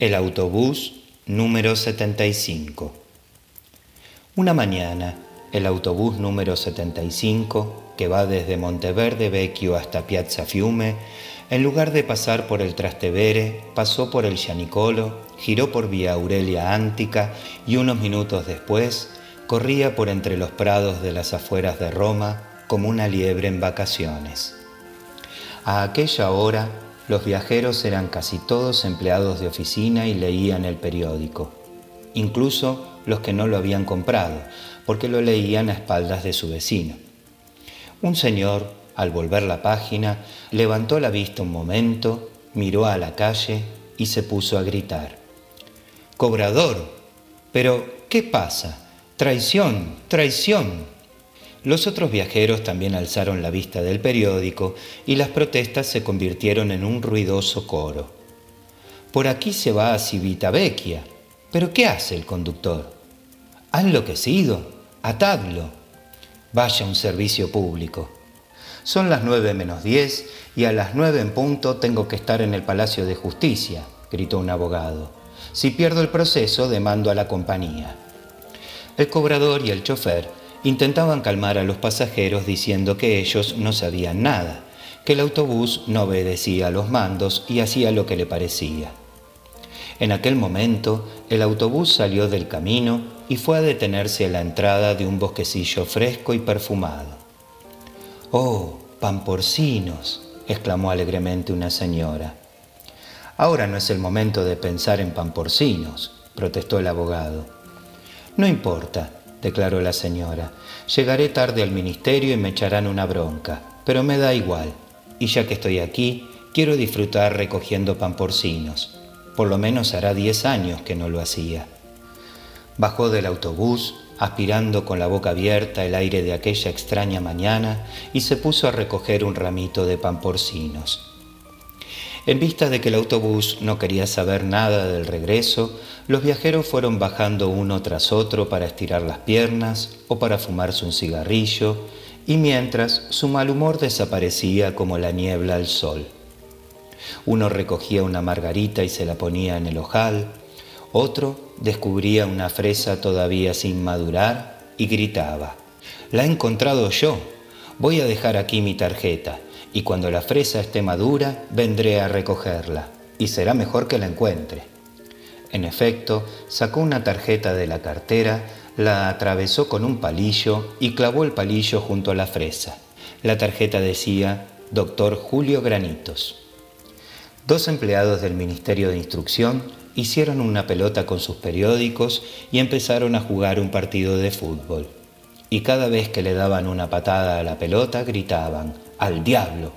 El autobús número 75. Una mañana, el autobús número 75, que va desde Monteverde Vecchio hasta Piazza Fiume, en lugar de pasar por el Trastevere, pasó por el Gianicolo, giró por Vía Aurelia Antica y unos minutos después corría por entre los prados de las afueras de Roma como una liebre en vacaciones. A aquella hora, los viajeros eran casi todos empleados de oficina y leían el periódico, incluso los que no lo habían comprado, porque lo leían a espaldas de su vecino. Un señor, al volver la página, levantó la vista un momento, miró a la calle y se puso a gritar. Cobrador, pero ¿qué pasa? Traición, traición. Los otros viajeros también alzaron la vista del periódico y las protestas se convirtieron en un ruidoso coro. Por aquí se va a Civitavecchia. ¿Pero qué hace el conductor? ¿Ha enloquecido? Atadlo. Vaya un servicio público. Son las nueve menos diez y a las nueve en punto tengo que estar en el Palacio de Justicia, gritó un abogado. Si pierdo el proceso, demando a la compañía. El cobrador y el chofer intentaban calmar a los pasajeros diciendo que ellos no sabían nada, que el autobús no obedecía a los mandos y hacía lo que le parecía. En aquel momento, el autobús salió del camino y fue a detenerse a la entrada de un bosquecillo fresco y perfumado. ¡Oh, pamporcinos! exclamó alegremente una señora. Ahora no es el momento de pensar en pamporcinos, protestó el abogado. No importa, declaró la señora. Llegaré tarde al ministerio y me echarán una bronca, pero me da igual. Y ya que estoy aquí, quiero disfrutar recogiendo pamporcinos. Por lo menos hará diez años que no lo hacía. Bajó del autobús, aspirando con la boca abierta el aire de aquella extraña mañana, y se puso a recoger un ramito de pamporcinos. En vista de que el autobús no quería saber nada del regreso, los viajeros fueron bajando uno tras otro para estirar las piernas o para fumarse un cigarrillo, y mientras su mal humor desaparecía como la niebla al sol. Uno recogía una margarita y se la ponía en el ojal, otro descubría una fresa todavía sin madurar y gritaba, La he encontrado yo, voy a dejar aquí mi tarjeta y cuando la fresa esté madura vendré a recogerla, y será mejor que la encuentre. En efecto, sacó una tarjeta de la cartera, la atravesó con un palillo y clavó el palillo junto a la fresa. La tarjeta decía Doctor Julio Granitos. Dos empleados del Ministerio de Instrucción hicieron una pelota con sus periódicos y empezaron a jugar un partido de fútbol. Y cada vez que le daban una patada a la pelota gritaban, al diablo.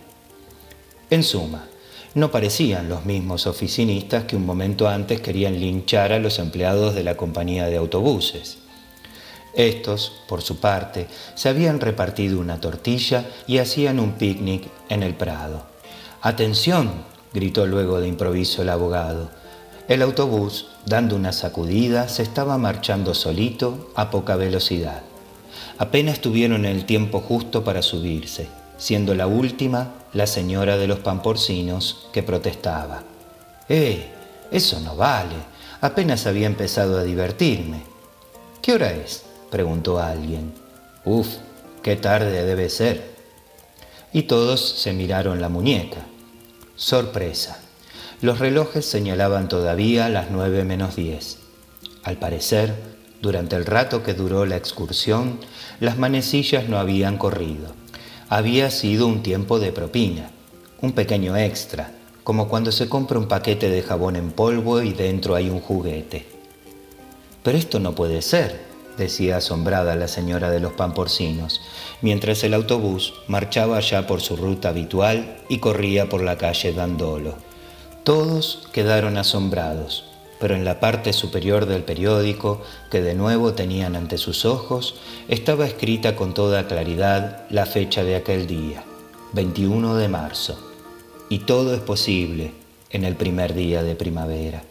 En suma, no parecían los mismos oficinistas que un momento antes querían linchar a los empleados de la compañía de autobuses. Estos, por su parte, se habían repartido una tortilla y hacían un picnic en el Prado. ¡Atención! gritó luego de improviso el abogado. El autobús, dando una sacudida, se estaba marchando solito a poca velocidad. Apenas tuvieron el tiempo justo para subirse siendo la última la señora de los pamporcinos que protestaba. ¡Eh! Eso no vale. Apenas había empezado a divertirme. ¿Qué hora es? preguntó alguien. Uf, qué tarde debe ser. Y todos se miraron la muñeca. Sorpresa. Los relojes señalaban todavía las nueve menos diez. Al parecer, durante el rato que duró la excursión, las manecillas no habían corrido había sido un tiempo de propina, un pequeño extra, como cuando se compra un paquete de jabón en polvo y dentro hay un juguete. Pero esto no puede ser, decía asombrada la señora de los pamporcinos, mientras el autobús marchaba ya por su ruta habitual y corría por la calle Dandolo. Todos quedaron asombrados, pero en la parte superior del periódico, que de nuevo tenían ante sus ojos, estaba escrita con toda claridad la fecha de aquel día, 21 de marzo. Y todo es posible en el primer día de primavera.